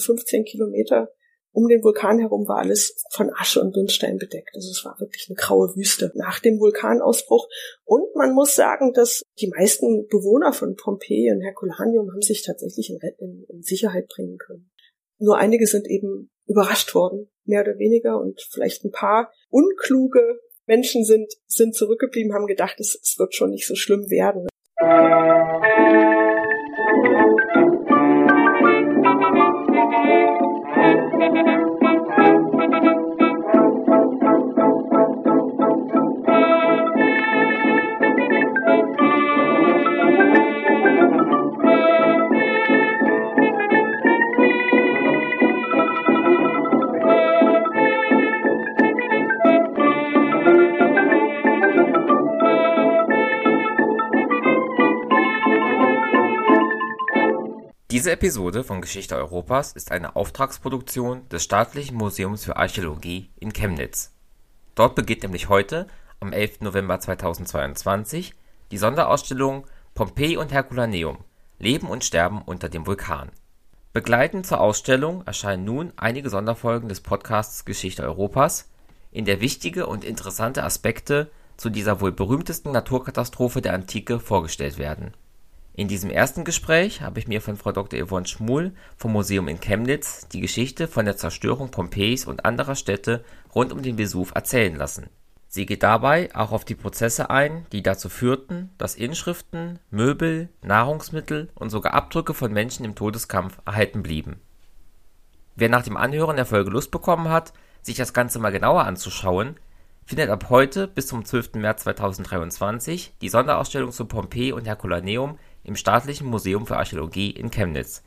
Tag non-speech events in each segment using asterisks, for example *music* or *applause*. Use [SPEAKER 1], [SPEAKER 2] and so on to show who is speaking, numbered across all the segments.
[SPEAKER 1] 15 Kilometer um den Vulkan herum war alles von Asche und Dünnstein bedeckt. Also es war wirklich eine graue Wüste nach dem Vulkanausbruch. Und man muss sagen, dass die meisten Bewohner von Pompeji und Herculaneum haben sich tatsächlich in, in, in Sicherheit bringen können. Nur einige sind eben überrascht worden, mehr oder weniger, und vielleicht ein paar unkluge Menschen sind, sind zurückgeblieben, haben gedacht, es, es wird schon nicht so schlimm werden.
[SPEAKER 2] Diese Episode von Geschichte Europas ist eine Auftragsproduktion des Staatlichen Museums für Archäologie in Chemnitz. Dort beginnt nämlich heute, am 11. November 2022, die Sonderausstellung Pompeji und Herculaneum – Leben und Sterben unter dem Vulkan. Begleitend zur Ausstellung erscheinen nun einige Sonderfolgen des Podcasts Geschichte Europas, in der wichtige und interessante Aspekte zu dieser wohl berühmtesten Naturkatastrophe der Antike vorgestellt werden in diesem ersten Gespräch habe ich mir von Frau Dr. Yvonne Schmuhl vom Museum in Chemnitz die Geschichte von der Zerstörung Pompeis und anderer Städte rund um den Vesuv erzählen lassen. Sie geht dabei auch auf die Prozesse ein, die dazu führten, dass Inschriften, Möbel, Nahrungsmittel und sogar Abdrücke von Menschen im Todeskampf erhalten blieben. Wer nach dem Anhören der Folge Lust bekommen hat, sich das Ganze mal genauer anzuschauen, findet ab heute bis zum 12. März 2023 die Sonderausstellung zu Pompeji und Herculaneum im Staatlichen Museum für Archäologie in Chemnitz.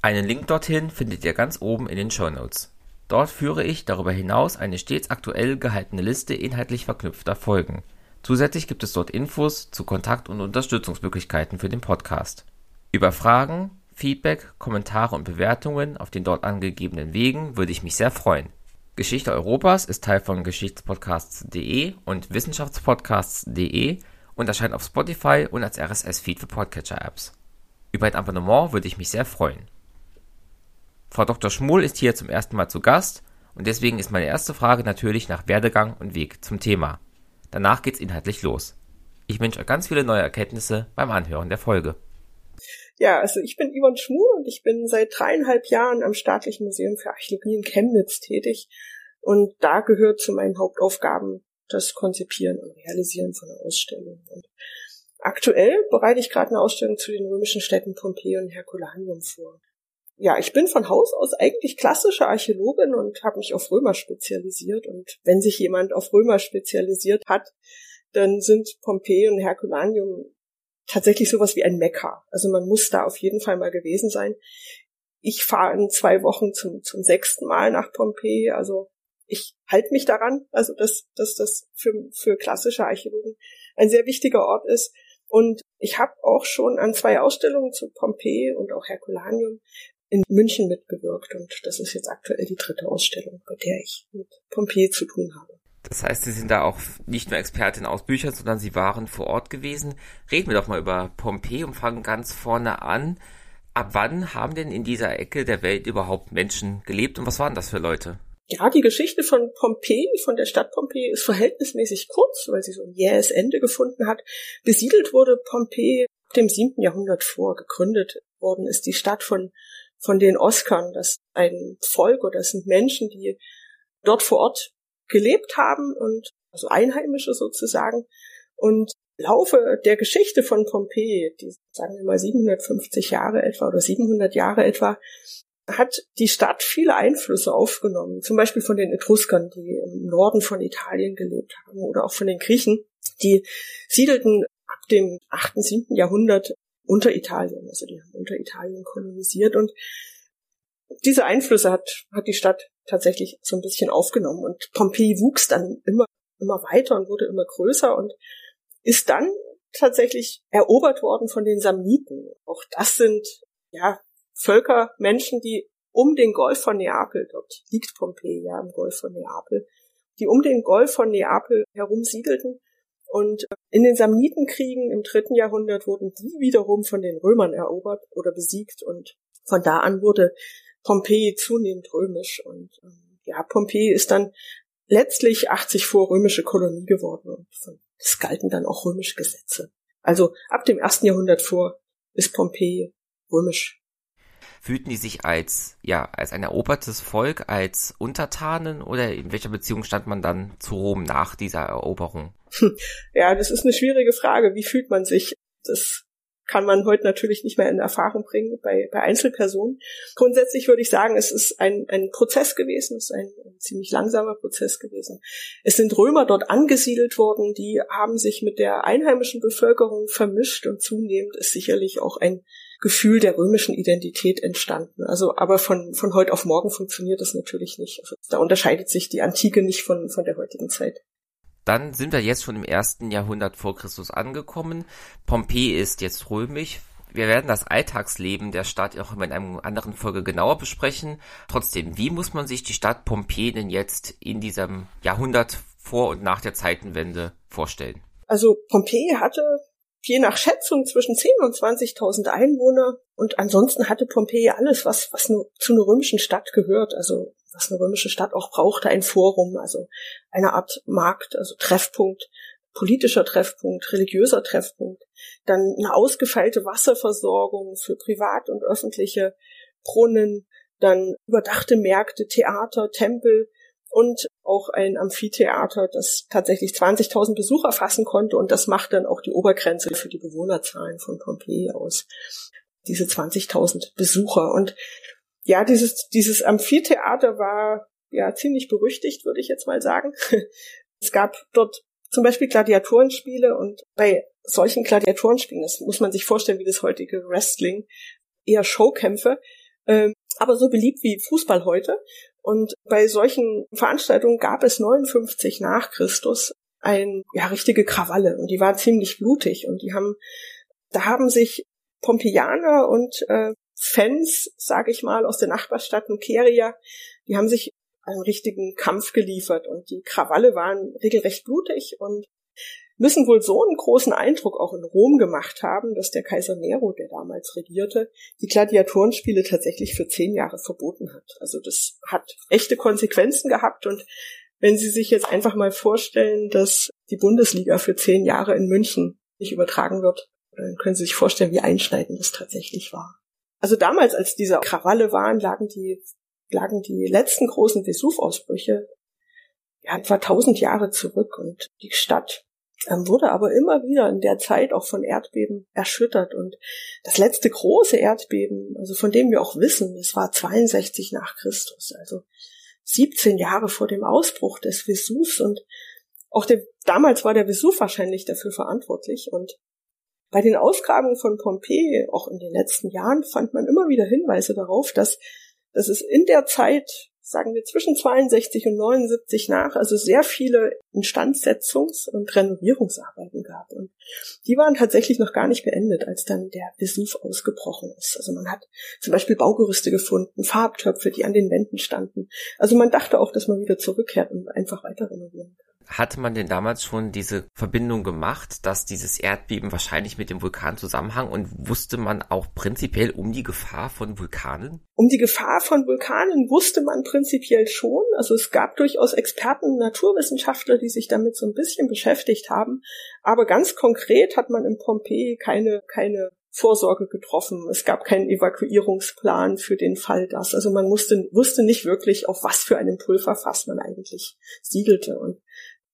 [SPEAKER 2] Einen Link dorthin findet ihr ganz oben in den Shownotes. Dort führe ich darüber hinaus eine stets aktuell gehaltene Liste inhaltlich verknüpfter Folgen. Zusätzlich gibt es dort Infos zu Kontakt- und Unterstützungsmöglichkeiten für den Podcast. Über Fragen, Feedback, Kommentare und Bewertungen auf den dort angegebenen Wegen würde ich mich sehr freuen. Geschichte Europas ist Teil von Geschichtspodcasts.de und Wissenschaftspodcasts.de und erscheint auf Spotify und als RSS-Feed für Podcatcher-Apps. Über ein Abonnement würde ich mich sehr freuen. Frau Dr. Schmuhl ist hier zum ersten Mal zu Gast und deswegen ist meine erste Frage natürlich nach Werdegang und Weg zum Thema. Danach geht's inhaltlich los. Ich wünsche euch ganz viele neue Erkenntnisse beim Anhören der Folge.
[SPEAKER 1] Ja, also ich bin Yvonne Schmuhl und ich bin seit dreieinhalb Jahren am Staatlichen Museum für Archäologie in Chemnitz tätig. Und da gehört zu meinen Hauptaufgaben das Konzipieren und Realisieren von Ausstellungen. Und aktuell bereite ich gerade eine Ausstellung zu den römischen Städten Pompeji und Herculaneum vor. Ja, ich bin von Haus aus eigentlich klassische Archäologin und habe mich auf Römer spezialisiert. Und wenn sich jemand auf Römer spezialisiert hat, dann sind Pompeji und Herculaneum tatsächlich sowas wie ein Mekka. Also man muss da auf jeden Fall mal gewesen sein. Ich fahre in zwei Wochen zum, zum sechsten Mal nach Pompeji, also ich halte mich daran, also dass, dass das für, für klassische Archäologen ein sehr wichtiger Ort ist. Und ich habe auch schon an zwei Ausstellungen zu Pompeji und auch Herculaneum in München mitgewirkt. Und das ist jetzt aktuell die dritte Ausstellung, bei der ich mit Pompeji zu tun habe.
[SPEAKER 2] Das heißt, Sie sind da auch nicht nur Expertin aus Büchern, sondern Sie waren vor Ort gewesen. Reden wir doch mal über Pompeji und fangen ganz vorne an. Ab wann haben denn in dieser Ecke der Welt überhaupt Menschen gelebt und was waren das für Leute?
[SPEAKER 1] Ja, die Geschichte von Pompeji, von der Stadt Pompeji, ist verhältnismäßig kurz, weil sie so ein jähes Ende gefunden hat. Besiedelt wurde Pompeji dem siebten Jahrhundert vor. Gegründet worden ist die Stadt von, von den Oskern. Das ist ein Volk oder das sind Menschen, die dort vor Ort gelebt haben und also Einheimische sozusagen. Und Laufe der Geschichte von Pompeji, die sagen wir mal 750 Jahre etwa oder 700 Jahre etwa, hat die Stadt viele Einflüsse aufgenommen, zum Beispiel von den Etruskern, die im Norden von Italien gelebt haben, oder auch von den Griechen, die siedelten ab dem 8., 7. Jahrhundert unter Italien, also die haben unter Italien kolonisiert und diese Einflüsse hat, hat die Stadt tatsächlich so ein bisschen aufgenommen und Pompeji wuchs dann immer, immer weiter und wurde immer größer und ist dann tatsächlich erobert worden von den Samniten. Auch das sind, ja, Völker, Menschen, die um den Golf von Neapel, dort liegt Pompeji ja im Golf von Neapel, die um den Golf von Neapel herum siedelten. Und äh, in den Samnitenkriegen im dritten Jahrhundert wurden die wiederum von den Römern erobert oder besiegt. Und von da an wurde Pompeji zunehmend römisch und ähm, ja, Pompeji ist dann letztlich 80 vor römische Kolonie geworden und es galten dann auch römische Gesetze. Also ab dem ersten Jahrhundert vor ist Pompeji römisch.
[SPEAKER 2] Fühlten die sich als, ja, als ein erobertes Volk, als Untertanen oder in welcher Beziehung stand man dann zu Rom nach dieser Eroberung? *laughs*
[SPEAKER 1] Ja, das ist eine schwierige Frage. Wie fühlt man sich? Das kann man heute natürlich nicht mehr in Erfahrung bringen bei, bei Einzelpersonen. Grundsätzlich würde ich sagen, es ist ein, ein Prozess gewesen, es ist ein, ein ziemlich langsamer Prozess gewesen. Es sind Römer dort angesiedelt worden, die haben sich mit der einheimischen Bevölkerung vermischt und zunehmend ist sicherlich auch ein Gefühl der römischen Identität entstanden. Also, aber von, von heute auf morgen funktioniert das natürlich nicht. Also, da unterscheidet sich die Antike nicht von, von der heutigen Zeit.
[SPEAKER 2] Dann sind wir jetzt schon im ersten Jahrhundert vor Christus angekommen. Pompeji ist jetzt römisch. Wir werden das Alltagsleben der Stadt auch in einer anderen Folge genauer besprechen. Trotzdem, wie muss man sich die Stadt Pompeji denn jetzt in diesem Jahrhundert vor und nach der Zeitenwende vorstellen?
[SPEAKER 1] Also Pompeji hatte je nach Schätzung zwischen 10 und 20.000 Einwohner und ansonsten hatte Pompeji alles, was, was zu einer römischen Stadt gehört. Also was eine römische Stadt auch brauchte, ein Forum, also eine Art Markt, also Treffpunkt, politischer Treffpunkt, religiöser Treffpunkt, dann eine ausgefeilte Wasserversorgung für privat und öffentliche Brunnen, dann überdachte Märkte, Theater, Tempel und auch ein Amphitheater, das tatsächlich 20.000 Besucher fassen konnte. Und das macht dann auch die Obergrenze für die Bewohnerzahlen von Pompeji aus. Diese 20.000 Besucher. Und ja, dieses, dieses Amphitheater war ja ziemlich berüchtigt, würde ich jetzt mal sagen. *laughs* Es gab dort zum Beispiel Gladiatorenspiele und bei solchen Gladiatorenspielen, das muss man sich vorstellen wie das heutige Wrestling, eher Showkämpfe, äh, aber so beliebt wie Fußball heute. Und bei solchen Veranstaltungen gab es 59 nach Christus ein, ja, richtige Krawalle und die waren ziemlich blutig und die haben, da haben sich Pompeianer und äh, Fans, sage ich mal, aus der Nachbarstadt Nukeria, die haben sich einen richtigen Kampf geliefert und die Krawalle waren regelrecht blutig und müssen wohl so einen großen Eindruck auch in Rom gemacht haben, dass der Kaiser Nero, der damals regierte, die Gladiatorenspiele tatsächlich für zehn Jahre verboten hat. Also das hat echte Konsequenzen gehabt und wenn Sie sich jetzt einfach mal vorstellen, dass die Bundesliga für zehn Jahre in München nicht übertragen wird, dann können Sie sich vorstellen, wie einschneidend das tatsächlich war. Also damals, als diese Krawalle waren, lagen die, lagen die letzten großen Vesuv-Ausbrüche ja, etwa tausend Jahre zurück. Und die Stadt ähm, wurde aber immer wieder in der Zeit auch von Erdbeben erschüttert. Und das letzte große Erdbeben, also von dem wir auch wissen, das war 62 nach Christus, also 17 Jahre vor dem Ausbruch des Vesuvs. Und auch der, damals war der Vesuv wahrscheinlich dafür verantwortlich. Und bei den Ausgrabungen von Pompeji, auch in den letzten Jahren, fand man immer wieder Hinweise darauf, dass, dass es in der Zeit, sagen wir zwischen 62 und 79 nach, also sehr viele Instandsetzungs- und Renovierungsarbeiten gab. Und die waren tatsächlich noch gar nicht beendet, als dann der Vesuv ausgebrochen ist. Also man hat zum Beispiel Baugerüste gefunden, Farbtöpfe, die an den Wänden standen. Also man dachte auch, dass man wieder zurückkehrt und einfach weiter renovieren kann.
[SPEAKER 2] Hatte man denn damals schon diese Verbindung gemacht, dass dieses Erdbeben wahrscheinlich mit dem Vulkan zusammenhang und wusste man auch prinzipiell um die Gefahr von Vulkanen?
[SPEAKER 1] Um die Gefahr von Vulkanen wusste man prinzipiell schon. Also es gab durchaus Experten, Naturwissenschaftler, die sich damit so ein bisschen beschäftigt haben. Aber ganz konkret hat man in Pompeji keine, keine Vorsorge getroffen. Es gab keinen Evakuierungsplan für den Fall das. Also man musste, wusste nicht wirklich, auf was für einem Pulverfass man eigentlich siedelte. Und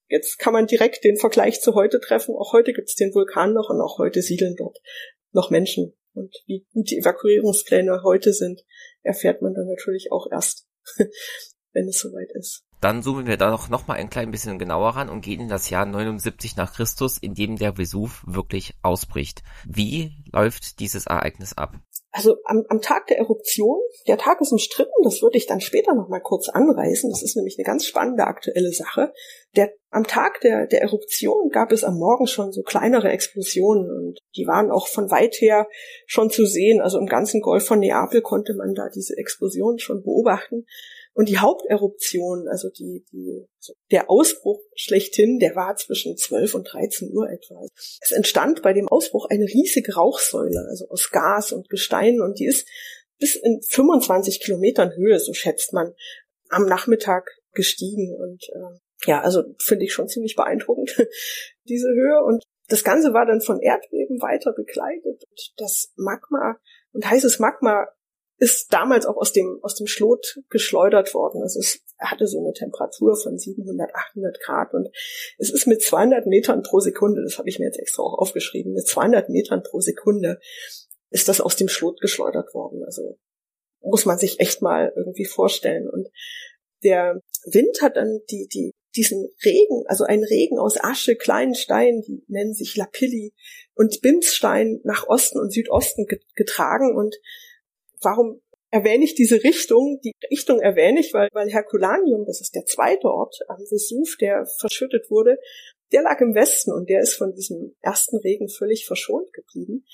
[SPEAKER 1] Jetzt kann man direkt den Vergleich zu heute treffen. Auch heute gibt es den Vulkan noch und auch heute siedeln dort noch Menschen. Und wie gut die Evakuierungspläne heute sind, erfährt man dann natürlich auch erst, *laughs* wenn es soweit ist.
[SPEAKER 2] Dann zoomen wir da noch, noch mal ein klein bisschen genauer ran und gehen in das Jahr 79 nach Christus, in dem der Vesuv wirklich ausbricht. Wie läuft dieses Ereignis ab?
[SPEAKER 1] Also am, am Tag der Eruption, der Tag ist umstritten, das würde ich dann später noch mal kurz anreißen. Das ist nämlich eine ganz spannende aktuelle Sache. Der, am Tag der, der Eruption gab es am Morgen schon so kleinere Explosionen und die waren auch von weit her schon zu sehen. Also im ganzen Golf von Neapel konnte man da diese Explosionen schon beobachten. Und die Haupteruption, also die, die, der Ausbruch schlechthin, der war zwischen 12 und 13 Uhr etwa. Es entstand bei dem Ausbruch eine riesige Rauchsäule, also aus Gas und Gestein, und die ist bis in 25 Kilometern Höhe, so schätzt man, am Nachmittag gestiegen. Und äh, ja, also finde ich schon ziemlich beeindruckend, *laughs* diese Höhe. Und das Ganze war dann von Erdbeben weiter begleitet. Und das Magma und heißes Magma ist damals auch aus dem, aus dem Schlot geschleudert worden. Also es hatte so eine Temperatur von 700, 800 Grad und es ist mit 200 Metern pro Sekunde, das habe ich mir jetzt extra auch aufgeschrieben, mit 200 Metern pro Sekunde ist das aus dem Schlot geschleudert worden. Also muss man sich echt mal irgendwie vorstellen. Und der Wind hat dann die, die, diesen Regen, also einen Regen aus Asche, kleinen Steinen, die nennen sich Lapilli und Bimsstein nach Osten und Südosten getragen und warum erwähne ich diese Richtung? Die Richtung erwähne ich, weil, weil Herculaneum, das ist der zweite Ort am Vesuv, der verschüttet wurde, der lag im Westen und der ist von diesem ersten Regen völlig verschont geblieben.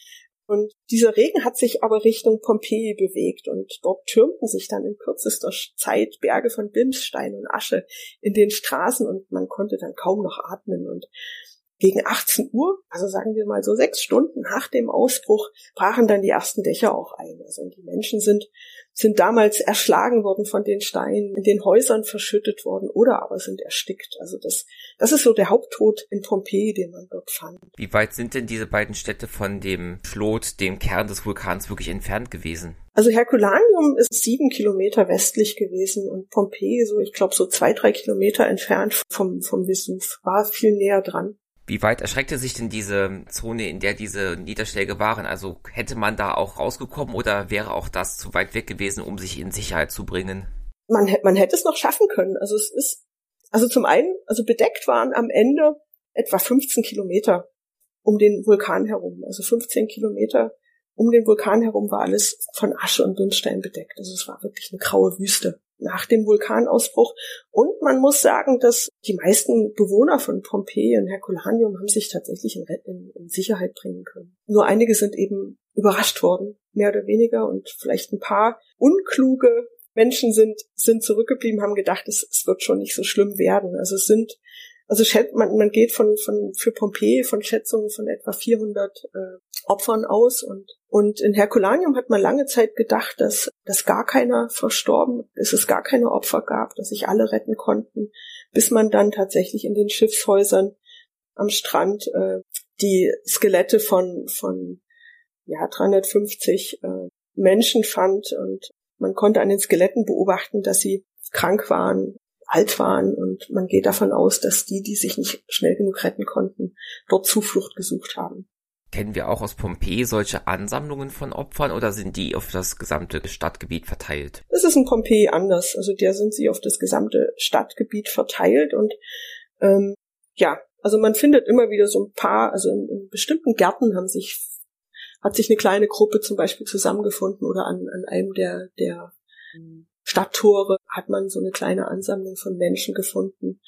[SPEAKER 1] Und dieser Regen hat sich aber Richtung Pompeji bewegt und dort türmten sich dann in kürzester Zeit Berge von Bimsstein und Asche in den Straßen und man konnte dann kaum noch atmen und gegen 18 Uhr, also sagen wir mal so sechs Stunden nach dem Ausbruch, brachen dann die ersten Dächer auch ein. Also und die Menschen sind, sind damals erschlagen worden von den Steinen, in den Häusern verschüttet worden oder aber sind erstickt. Also das, das ist so der Haupttod in Pompeji, den man dort fand.
[SPEAKER 2] Wie weit sind denn diese beiden Städte von dem Schlot, dem Kern des Vulkans, wirklich entfernt gewesen?
[SPEAKER 1] Also Herculaneum ist sieben Kilometer westlich gewesen und Pompeji so, ich glaube, so zwei, drei Kilometer entfernt vom, vom Vesuv, war viel näher dran.
[SPEAKER 2] Wie weit erschreckte sich denn diese Zone, in der diese Niederschläge waren? Also hätte man da auch rausgekommen oder wäre auch das zu weit weg gewesen, um sich in Sicherheit zu bringen?
[SPEAKER 1] Man, man hätte es noch schaffen können. Also es ist, also zum einen, also bedeckt waren am Ende etwa 15 Kilometer um den Vulkan herum. Also 15 Kilometer um den Vulkan herum war alles von Asche und Windstein bedeckt. Also es war wirklich eine graue Wüste nach dem Vulkanausbruch. Und man muss sagen, dass die meisten Bewohner von Pompeji und Herculaneum haben sich tatsächlich in, in, in, Sicherheit bringen können. Nur einige sind eben überrascht worden, mehr oder weniger, und vielleicht ein paar unkluge Menschen sind, sind zurückgeblieben, haben gedacht, es, es wird schon nicht so schlimm werden. Also es sind also man, man geht von, von für Pompeji von Schätzungen von etwa 400 äh, Opfern aus und und in Herculaneum hat man lange Zeit gedacht, dass dass gar keiner verstorben, dass es gar keine Opfer gab, dass sich alle retten konnten, bis man dann tatsächlich in den Schiffshäusern am Strand äh, die Skelette von von ja 350 äh, Menschen fand und man konnte an den Skeletten beobachten, dass sie krank waren, alt waren und man geht davon aus, dass die, die sich nicht schnell genug retten konnten, dort Zuflucht gesucht haben.
[SPEAKER 2] Kennen wir auch aus Pompeji solche Ansammlungen von Opfern oder sind die auf das gesamte Stadtgebiet verteilt?
[SPEAKER 1] Das ist in Pompeji anders. Also der sind sie auf das gesamte Stadtgebiet verteilt und ähm, ja, also man findet immer wieder so ein paar, also in, in bestimmten Gärten haben sich hat sich eine kleine Gruppe zum Beispiel zusammengefunden oder an, an einem der, der Stadttore hat man so eine kleine Ansammlung von Menschen gefunden.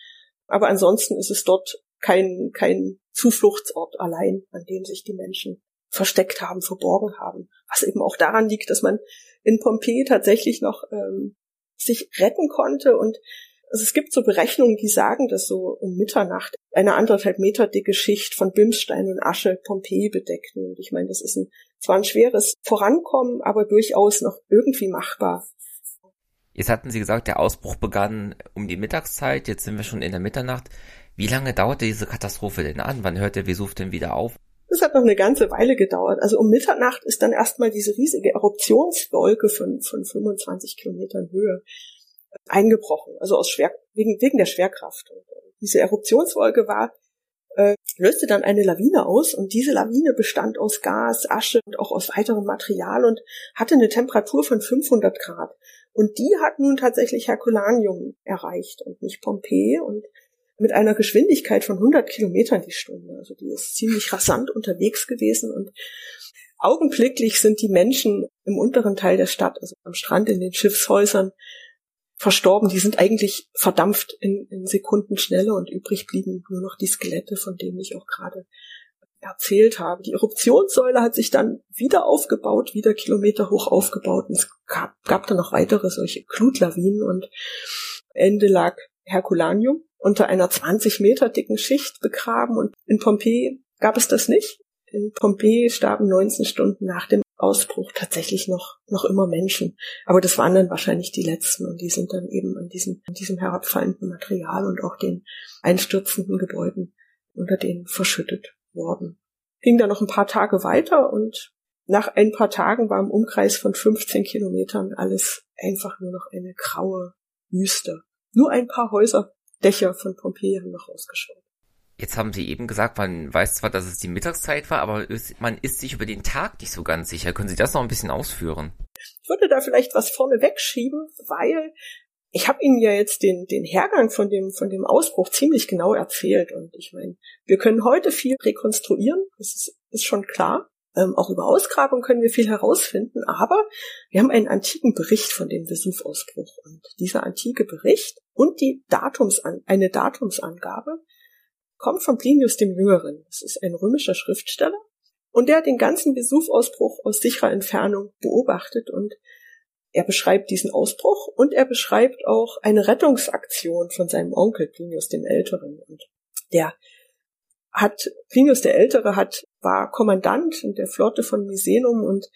[SPEAKER 1] Aber ansonsten ist es dort kein, kein Zufluchtsort allein, an dem sich die Menschen versteckt haben, verborgen haben. Was eben auch daran liegt, dass man in Pompeji tatsächlich noch ähm, sich retten konnte und also es gibt so Berechnungen, die sagen, dass so um Mitternacht eine anderthalb Meter dicke Schicht von Bimsstein und Asche Pompeji bedeckten. Und ich meine, das ist ein, zwar ein schweres Vorankommen, aber durchaus noch irgendwie machbar.
[SPEAKER 2] Jetzt hatten Sie gesagt, der Ausbruch begann um die Mittagszeit, jetzt sind wir schon in der Mitternacht. Wie lange dauerte diese Katastrophe denn an? Wann hört der Vesuv denn wieder auf?
[SPEAKER 1] Das hat noch eine ganze Weile gedauert. Also um Mitternacht ist dann erstmal diese riesige Eruptionswolke von, von 25 Kilometern Höhe eingebrochen, also aus Schwer, wegen, wegen der Schwerkraft. Und äh, diese Eruptionswolke war äh, löste dann eine Lawine aus und diese Lawine bestand aus Gas, Asche und auch aus weiterem Material und hatte eine Temperatur von 500 Grad. Und die hat nun tatsächlich Herculaneum erreicht und nicht Pompeji und mit einer Geschwindigkeit von 100 Kilometern die Stunde. Also die ist ziemlich rasant unterwegs gewesen und augenblicklich sind die Menschen im unteren Teil der Stadt, also am Strand in den Schiffshäusern, verstorben. Die sind eigentlich verdampft in, in Sekundenschnelle und übrig blieben nur noch die Skelette, von denen ich auch gerade erzählt habe. Die Eruptionssäule hat sich dann wieder aufgebaut, wieder Kilometer hoch aufgebaut. Und es gab, gab dann noch weitere solche Glutlawinen und Ende lag Herculaneum unter einer 20 Meter dicken Schicht begraben und in Pompeji gab es das nicht. In Pompeji starben 19 Stunden nach dem Ausbruch tatsächlich noch, noch immer Menschen. Aber das waren dann wahrscheinlich die letzten und die sind dann eben an diesem, an diesem herabfallenden Material und auch den einstürzenden Gebäuden unter denen verschüttet worden. Ging dann noch ein paar Tage weiter und nach ein paar Tagen war im Umkreis von 15 Kilometern alles einfach nur noch eine graue Wüste. Nur ein paar Häuser, Dächer von Pompeji haben noch rausgeschaut.
[SPEAKER 2] Jetzt haben Sie eben gesagt, man weiß zwar, dass es die Mittagszeit war, aber man ist sich über den Tag nicht so ganz sicher. Können Sie das noch ein bisschen ausführen?
[SPEAKER 1] Ich würde da vielleicht was vorne wegschieben, weil ich habe Ihnen ja jetzt den, den Hergang von dem, von dem Ausbruch ziemlich genau erzählt. Und ich meine, wir können heute viel rekonstruieren, das ist, ist schon klar. Ähm, auch über Ausgrabung können wir viel herausfinden, aber wir haben einen antiken Bericht von dem Vesuv-Ausbruch. Und dieser antike Bericht und die Datumsan eine Datumsangabe kommt von Plinius dem Jüngeren. Das ist ein römischer Schriftsteller. Und der hat den ganzen Vesuv-Ausbruch aus sicherer Entfernung beobachtet und er beschreibt diesen Ausbruch und er beschreibt auch eine Rettungsaktion von seinem Onkel Plinius dem Älteren. Und der hat, Plinius der Ältere hat, war Kommandant in der Flotte von Misenum und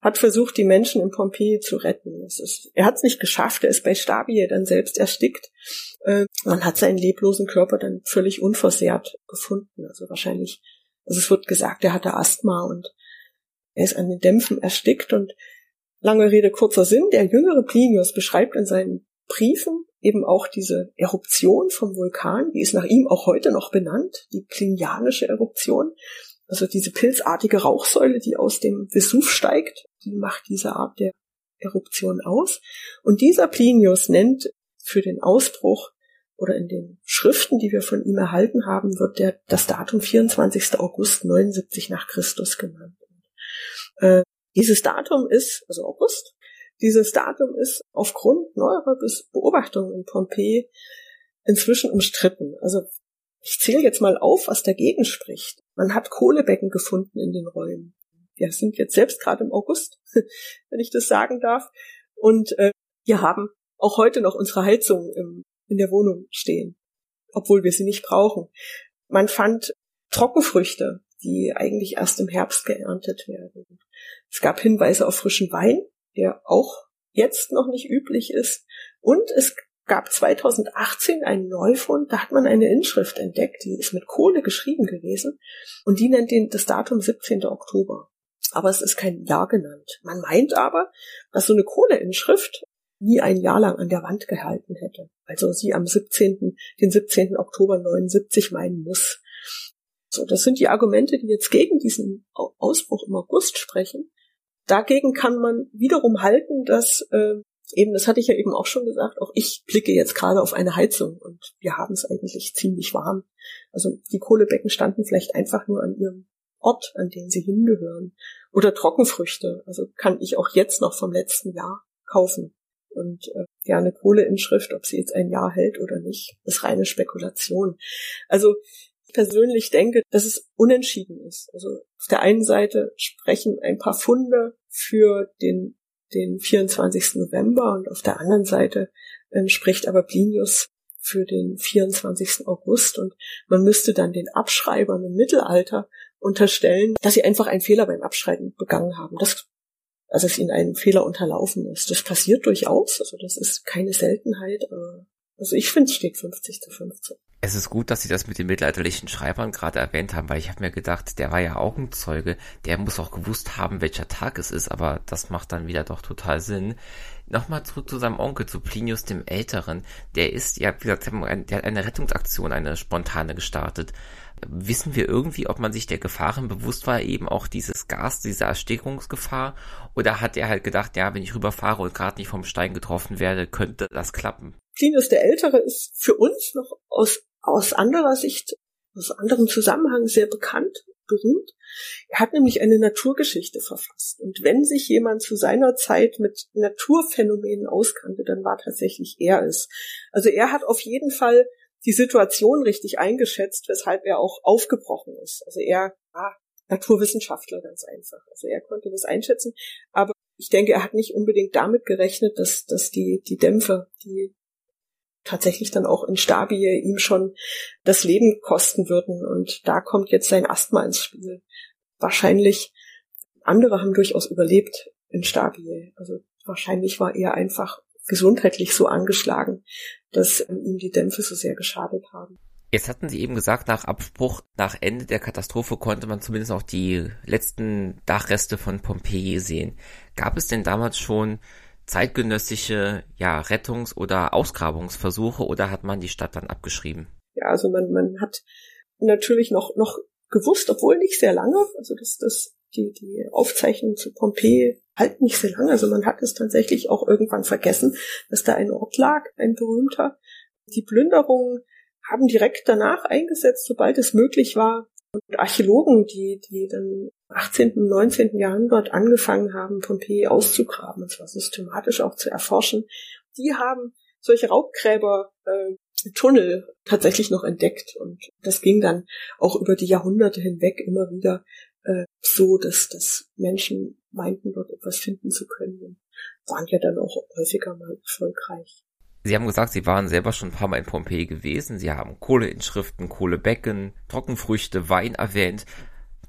[SPEAKER 1] hat versucht, die Menschen in Pompeji zu retten. Ist, er hat es nicht geschafft, er ist bei Stabie dann selbst erstickt. Äh, man hat seinen leblosen Körper dann völlig unversehrt gefunden. Also wahrscheinlich, also es wird gesagt, er hatte Asthma und er ist an den Dämpfen erstickt und lange Rede, kurzer Sinn, der jüngere Plinius beschreibt in seinen Briefen eben auch diese Eruption vom Vulkan, die ist nach ihm auch heute noch benannt, die plinianische Eruption. Also diese pilzartige Rauchsäule, die aus dem Vesuv steigt, die macht diese Art der Eruption aus. Und dieser Plinius nennt für den Ausbruch oder in den Schriften, die wir von ihm erhalten haben, wird der, das Datum 24. August 79 nach Christus genannt. Äh, dieses Datum ist, also August, dieses Datum ist aufgrund neuerer Beobachtungen in Pompeji inzwischen umstritten. Also ich zähle jetzt mal auf, was dagegen spricht. Man hat Kohlebecken gefunden in den Räumen. Wir sind jetzt selbst gerade im August, *laughs* wenn ich das sagen darf. Und äh, wir haben auch heute noch unsere Heizung im, in der Wohnung stehen, obwohl wir sie nicht brauchen. Man fand Trockenfrüchte, die eigentlich erst im Herbst geerntet werden. Es gab Hinweise auf frischen Wein, der auch jetzt noch nicht üblich ist. Und es gab 2018 einen Neufund, da hat man eine Inschrift entdeckt, die ist mit Kohle geschrieben gewesen und die nennt den, das Datum 17. Oktober. Aber es ist kein Jahr genannt. Man meint aber, dass so eine Kohleinschrift nie ein Jahr lang an der Wand gehalten hätte. Also sie am 17., den 17. Oktober 79 meinen muss. So, das sind die Argumente, die jetzt gegen diesen Ausbruch im August sprechen. Dagegen kann man wiederum halten, dass äh, eben, das hatte ich ja eben auch schon gesagt, auch ich blicke jetzt gerade auf eine Heizung und wir haben es eigentlich ziemlich warm. Also die Kohlebecken standen vielleicht einfach nur an ihrem Ort, an den sie hingehören. Oder Trockenfrüchte, also kann ich auch jetzt noch vom letzten Jahr kaufen. Und äh, ja, eine Kohleinschrift, ob sie jetzt ein Jahr hält oder nicht, ist reine Spekulation. Also ich persönlich denke, dass es unentschieden ist. Also auf der einen Seite sprechen ein paar Funde für den den 24. November und auf der anderen Seite ähm, spricht aber Plinius für den 24. August und man müsste dann den Abschreibern im Mittelalter unterstellen, dass sie einfach einen Fehler beim Abschreiben begangen haben. Also dass ihnen ein Fehler unterlaufen ist. Das passiert durchaus, also das ist keine Seltenheit. Also ich finde, es steht 50 zu 15.
[SPEAKER 2] Es ist gut, dass Sie das mit den mittelalterlichen Schreibern gerade erwähnt haben, weil ich habe mir gedacht, der war ja Augenzeuge, der muss auch gewusst haben, welcher Tag es ist, aber das macht dann wieder doch total Sinn. Nochmal zurück zu seinem Onkel, zu Plinius dem Älteren. Der ist, ja, wie gesagt, der hat eine Rettungsaktion, eine spontane gestartet. Wissen wir irgendwie, ob man sich der Gefahren bewusst war, eben auch dieses Gas, diese Erstickungsgefahr? Oder hat er halt gedacht, ja, wenn ich rüberfahre und gerade nicht vom Stein getroffen werde, könnte das klappen?
[SPEAKER 1] Plinius der Ältere ist für uns noch aus aus anderer Sicht, aus anderem Zusammenhang sehr bekannt, berühmt. Er hat nämlich eine Naturgeschichte verfasst. Und wenn sich jemand zu seiner Zeit mit Naturphänomenen auskannte, dann war tatsächlich er es. Also er hat auf jeden Fall die Situation richtig eingeschätzt, weshalb er auch aufgebrochen ist. Also er war Naturwissenschaftler ganz einfach. Also er konnte das einschätzen. Aber ich denke, er hat nicht unbedingt damit gerechnet, dass, dass die, die Dämpfer, die tatsächlich dann auch in Stabie ihm schon das Leben kosten würden. Und da kommt jetzt sein Asthma ins Spiel. Wahrscheinlich Andere haben durchaus überlebt in Stabiel. Also wahrscheinlich war er einfach gesundheitlich so angeschlagen, dass ähm, ihm die Dämpfe so sehr geschadet haben.
[SPEAKER 2] Jetzt hatten Sie eben gesagt, nach Abspruch, nach Ende der Katastrophe konnte man zumindest auch die letzten Dachreste von Pompeji sehen. Gab es denn damals schon zeitgenössische ja, Rettungs- oder Ausgrabungsversuche oder hat man die Stadt dann abgeschrieben?
[SPEAKER 1] Ja, also man, man hat natürlich noch, noch gewusst, obwohl nicht sehr lange, also das, das, die, die Aufzeichnungen zu Pompeji halten nicht sehr lange, also man hat es tatsächlich auch irgendwann vergessen, dass da ein Ort lag, ein berühmter. Die Plünderungen haben direkt danach eingesetzt, sobald es möglich war. Und Archäologen, die, die dann 18. und 19. Jahrhundert angefangen haben, Pompeji auszugraben, und zwar systematisch auch zu erforschen, die haben solche Raubgräber äh, Tunnel tatsächlich noch entdeckt. Und das ging dann auch über die Jahrhunderte hinweg immer wieder äh, so, dass, dass Menschen meinten, dort etwas finden zu können und waren ja dann auch häufiger mal erfolgreich.
[SPEAKER 2] Sie haben gesagt, Sie waren selber schon ein paar Mal in Pompeji gewesen. Sie haben Kohleinschriften, Kohlebecken, Trockenfrüchte, Wein erwähnt.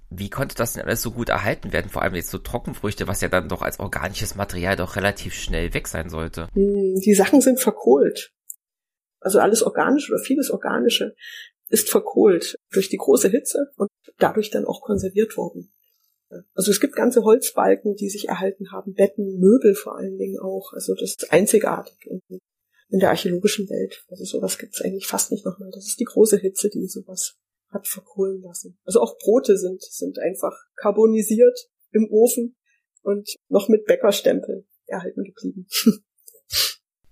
[SPEAKER 2] Wie konnte das denn alles so gut erhalten werden? Vor allem jetzt so Trockenfrüchte, was ja dann doch als organisches Material doch relativ schnell weg sein sollte.
[SPEAKER 1] Hm, die Sachen sind verkohlt. Also alles organische oder vieles organische ist verkohlt durch die große Hitze und dadurch dann auch konserviert worden. Also es gibt ganze Holzbalken, die sich erhalten haben, Betten, Möbel vor allen Dingen auch. Also das ist einzigartig in der archäologischen Welt. Also sowas gibt es eigentlich fast nicht nochmal. Das ist die große Hitze, die sowas hat verkohlen lassen. Also auch Brote sind, sind einfach carbonisiert im Ofen und noch mit Bäckerstempel erhalten geblieben. *laughs*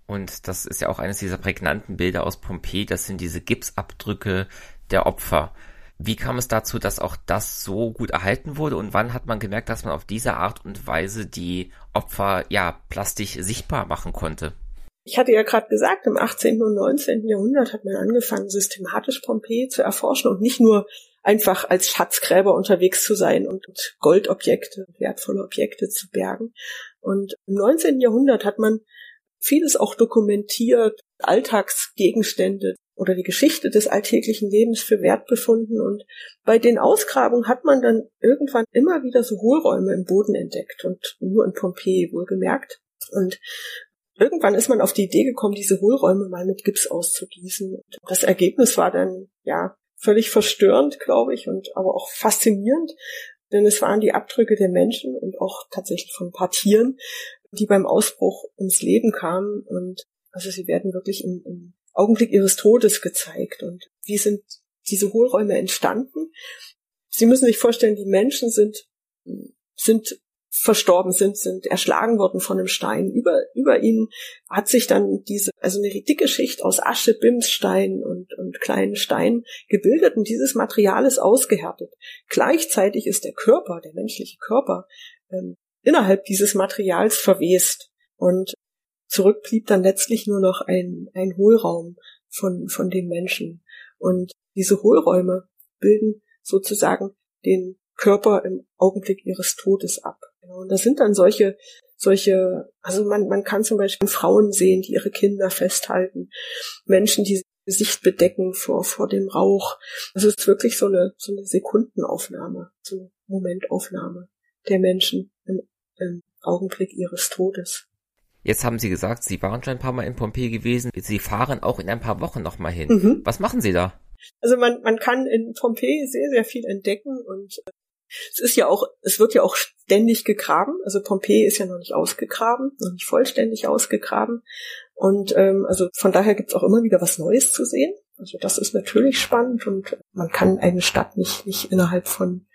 [SPEAKER 2] Und das ist ja auch eines dieser prägnanten Bilder aus Pompeji. Das sind diese Gipsabdrücke der Opfer. Wie kam es dazu, dass auch das so gut erhalten wurde? Und wann hat man gemerkt, dass man auf diese Art und Weise die Opfer ja plastisch sichtbar machen konnte?
[SPEAKER 1] Ich hatte ja gerade gesagt, im 18. und 19. Jahrhundert hat man angefangen, systematisch Pompeji zu erforschen und nicht nur einfach als Schatzgräber unterwegs zu sein und Goldobjekte, wertvolle Objekte zu bergen. Und im 19. Jahrhundert hat man vieles auch dokumentiert, Alltagsgegenstände oder die Geschichte des alltäglichen Lebens für wert befunden. Und bei den Ausgrabungen hat man dann irgendwann immer wieder so Hohlräume im Boden entdeckt und nur in Pompeji wohlgemerkt. Und irgendwann ist man auf die Idee gekommen, diese Hohlräume mal mit Gips auszugießen. Das Ergebnis war dann, ja, völlig verstörend, glaube ich, und aber auch faszinierend, denn es waren die Abdrücke der Menschen und auch tatsächlich von ein paar Tieren, die beim Ausbruch ums Leben kamen und also sie werden wirklich im, im Augenblick ihres Todes gezeigt und wie sind diese Hohlräume entstanden? Sie müssen sich vorstellen, die Menschen sind sind verstorben sind, sind erschlagen worden von einem Stein. Über, über ihnen hat sich dann diese, also eine dicke Schicht aus Asche, Bimsstein und, und kleinen Steinen gebildet und dieses Material ist ausgehärtet. Gleichzeitig ist der Körper, der menschliche Körper, ähm, innerhalb dieses Materials verwest und zurück blieb dann letztlich nur noch ein, ein Hohlraum von, von den Menschen. Und diese Hohlräume bilden sozusagen den Körper im Augenblick ihres Todes ab. Genau. Und das sind dann solche, solche, also man, man kann zum Beispiel Frauen sehen, die ihre Kinder festhalten, Menschen, die Gesicht bedecken vor, vor dem Rauch. Also es ist wirklich so eine, so eine Sekundenaufnahme, so eine Momentaufnahme der Menschen im, im Augenblick ihres Todes.
[SPEAKER 2] Jetzt haben Sie gesagt, Sie waren schon ein paar Mal in Pompeji gewesen. Sie fahren auch in ein paar Wochen nochmal hin. Mhm. Was machen Sie da?
[SPEAKER 1] Also man, man kann in Pompeji sehr, sehr viel entdecken und es ist ja auch, es wird ja auch ständig gegraben. Also Pompeji ist ja noch nicht ausgegraben, noch nicht vollständig ausgegraben. Und ähm, also von daher gibt's auch immer wieder was Neues zu sehen. Also das ist natürlich spannend und man kann eine Stadt nicht, nicht innerhalb von,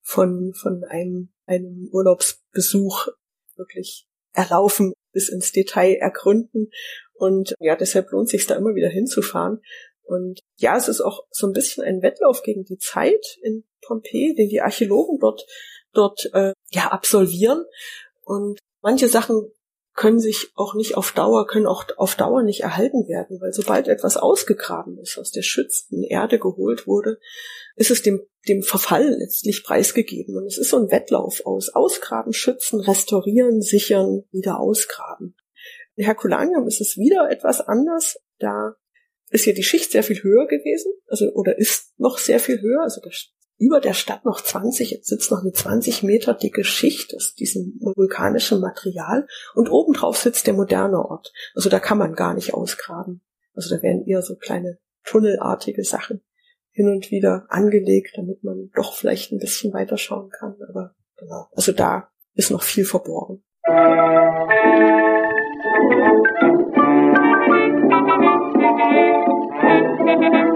[SPEAKER 1] von, von einem, einem Urlaubsbesuch wirklich erlaufen, bis ins Detail ergründen. Und ja, deshalb lohnt sich da immer wieder hinzufahren. Und ja, es ist auch so ein bisschen ein Wettlauf gegen die Zeit in Pompeji, den die Archäologen dort dort äh, ja absolvieren. Und manche Sachen können sich auch nicht auf Dauer, können auch auf Dauer nicht erhalten werden, weil sobald etwas ausgegraben ist, aus der schützenden Erde geholt wurde, ist es dem, dem Verfall letztlich preisgegeben. Und es ist so ein Wettlauf aus Ausgraben, Schützen, Restaurieren, Sichern, wieder ausgraben. In Herculaneum ist es wieder etwas anders. Da ist ja die Schicht sehr viel höher gewesen, also oder ist noch sehr viel höher. Also über der Stadt noch 20, jetzt sitzt noch eine 20 Meter dicke Schicht aus diesem vulkanischen Material und obendrauf sitzt der moderne Ort. Also da kann man gar nicht ausgraben. Also da werden eher so kleine tunnelartige Sachen hin und wieder angelegt, damit man doch vielleicht ein bisschen weiter schauen kann. Aber genau, also da ist noch viel verborgen. Musik Thank you.